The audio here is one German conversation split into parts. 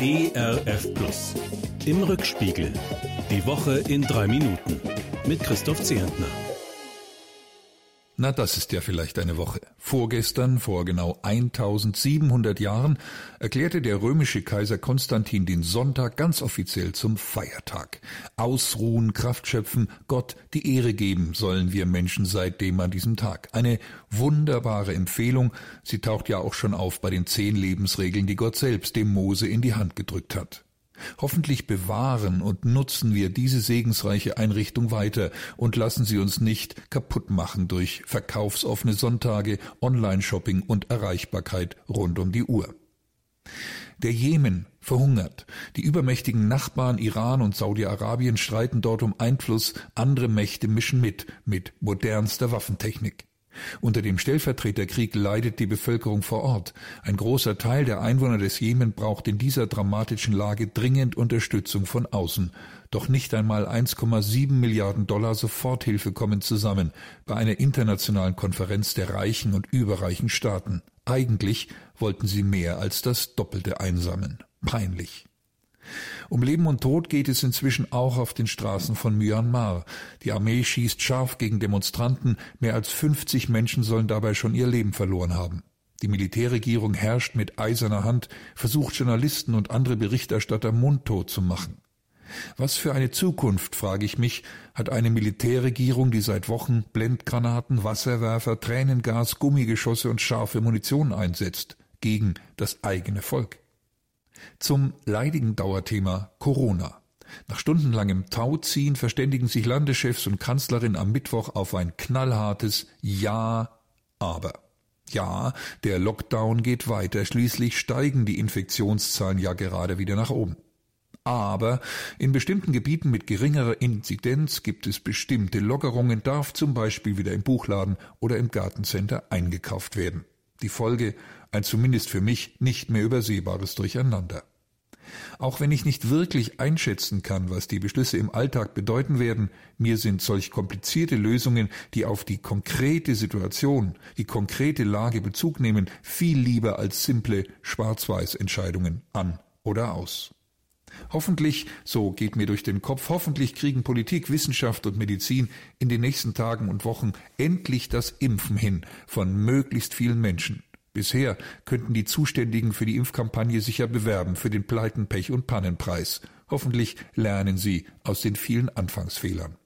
ERF Plus. Im Rückspiegel. Die Woche in drei Minuten. Mit Christoph Zehentner. Na, das ist ja vielleicht eine Woche. Vorgestern, vor genau 1700 Jahren, erklärte der römische Kaiser Konstantin den Sonntag ganz offiziell zum Feiertag. Ausruhen, Kraft schöpfen, Gott die Ehre geben sollen wir Menschen seitdem an diesem Tag. Eine wunderbare Empfehlung. Sie taucht ja auch schon auf bei den zehn Lebensregeln, die Gott selbst dem Mose in die Hand gedrückt hat. Hoffentlich bewahren und nutzen wir diese segensreiche Einrichtung weiter und lassen sie uns nicht kaputt machen durch verkaufsoffene Sonntage, Online-Shopping und Erreichbarkeit rund um die Uhr. Der Jemen verhungert. Die übermächtigen Nachbarn Iran und Saudi-Arabien streiten dort um Einfluss, andere Mächte mischen mit, mit modernster Waffentechnik. Unter dem Stellvertreterkrieg leidet die Bevölkerung vor Ort. Ein großer Teil der Einwohner des Jemen braucht in dieser dramatischen Lage dringend Unterstützung von außen. Doch nicht einmal 1,7 Milliarden Dollar Soforthilfe kommen zusammen bei einer internationalen Konferenz der reichen und überreichen Staaten. Eigentlich wollten sie mehr als das Doppelte einsammeln. Peinlich. Um Leben und Tod geht es inzwischen auch auf den Straßen von Myanmar. Die Armee schießt scharf gegen Demonstranten. Mehr als 50 Menschen sollen dabei schon ihr Leben verloren haben. Die Militärregierung herrscht mit eiserner Hand, versucht Journalisten und andere Berichterstatter mundtot zu machen. Was für eine Zukunft, frage ich mich, hat eine Militärregierung, die seit Wochen Blendgranaten, Wasserwerfer, Tränengas, Gummigeschosse und scharfe Munition einsetzt gegen das eigene Volk? Zum leidigen Dauerthema Corona. Nach stundenlangem Tauziehen verständigen sich Landeschefs und Kanzlerin am Mittwoch auf ein knallhartes Ja, aber. Ja, der Lockdown geht weiter, schließlich steigen die Infektionszahlen ja gerade wieder nach oben. Aber in bestimmten Gebieten mit geringerer Inzidenz gibt es bestimmte Lockerungen, darf zum Beispiel wieder im Buchladen oder im Gartencenter eingekauft werden. Die Folge ein zumindest für mich nicht mehr übersehbares Durcheinander. Auch wenn ich nicht wirklich einschätzen kann, was die Beschlüsse im Alltag bedeuten werden, mir sind solch komplizierte Lösungen, die auf die konkrete Situation, die konkrete Lage Bezug nehmen, viel lieber als simple Schwarz-Weiß-Entscheidungen an oder aus. Hoffentlich, so geht mir durch den Kopf, hoffentlich kriegen Politik, Wissenschaft und Medizin in den nächsten Tagen und Wochen endlich das Impfen hin von möglichst vielen Menschen. Bisher könnten die Zuständigen für die Impfkampagne sicher bewerben für den Pleiten, Pech und Pannenpreis. Hoffentlich lernen sie aus den vielen Anfangsfehlern.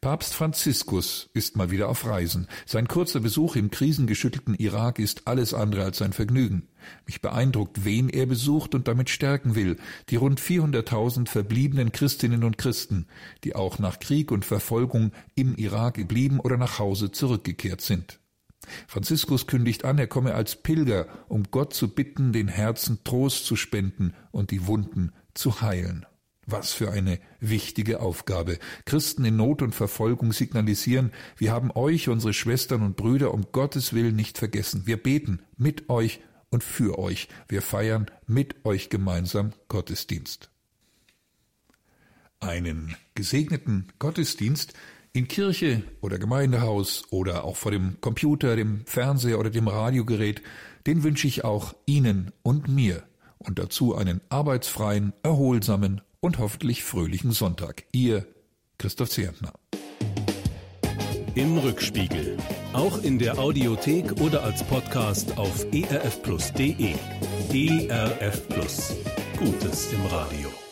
Papst Franziskus ist mal wieder auf Reisen. Sein kurzer Besuch im krisengeschüttelten Irak ist alles andere als ein Vergnügen. Mich beeindruckt, wen er besucht und damit stärken will. Die rund 400.000 verbliebenen Christinnen und Christen, die auch nach Krieg und Verfolgung im Irak geblieben oder nach Hause zurückgekehrt sind. Franziskus kündigt an, er komme als Pilger, um Gott zu bitten, den Herzen Trost zu spenden und die Wunden zu heilen. Was für eine wichtige Aufgabe. Christen in Not und Verfolgung signalisieren, wir haben euch, unsere Schwestern und Brüder, um Gottes Willen nicht vergessen. Wir beten mit euch und für euch. Wir feiern mit euch gemeinsam Gottesdienst. Einen gesegneten Gottesdienst in Kirche oder Gemeindehaus oder auch vor dem Computer, dem Fernseher oder dem Radiogerät, den wünsche ich auch Ihnen und mir und dazu einen arbeitsfreien, erholsamen und hoffentlich fröhlichen Sonntag. Ihr Christoph Zehentner. Im Rückspiegel. Auch in der Audiothek oder als Podcast auf erfplus.de. ERF Plus. Gutes im Radio.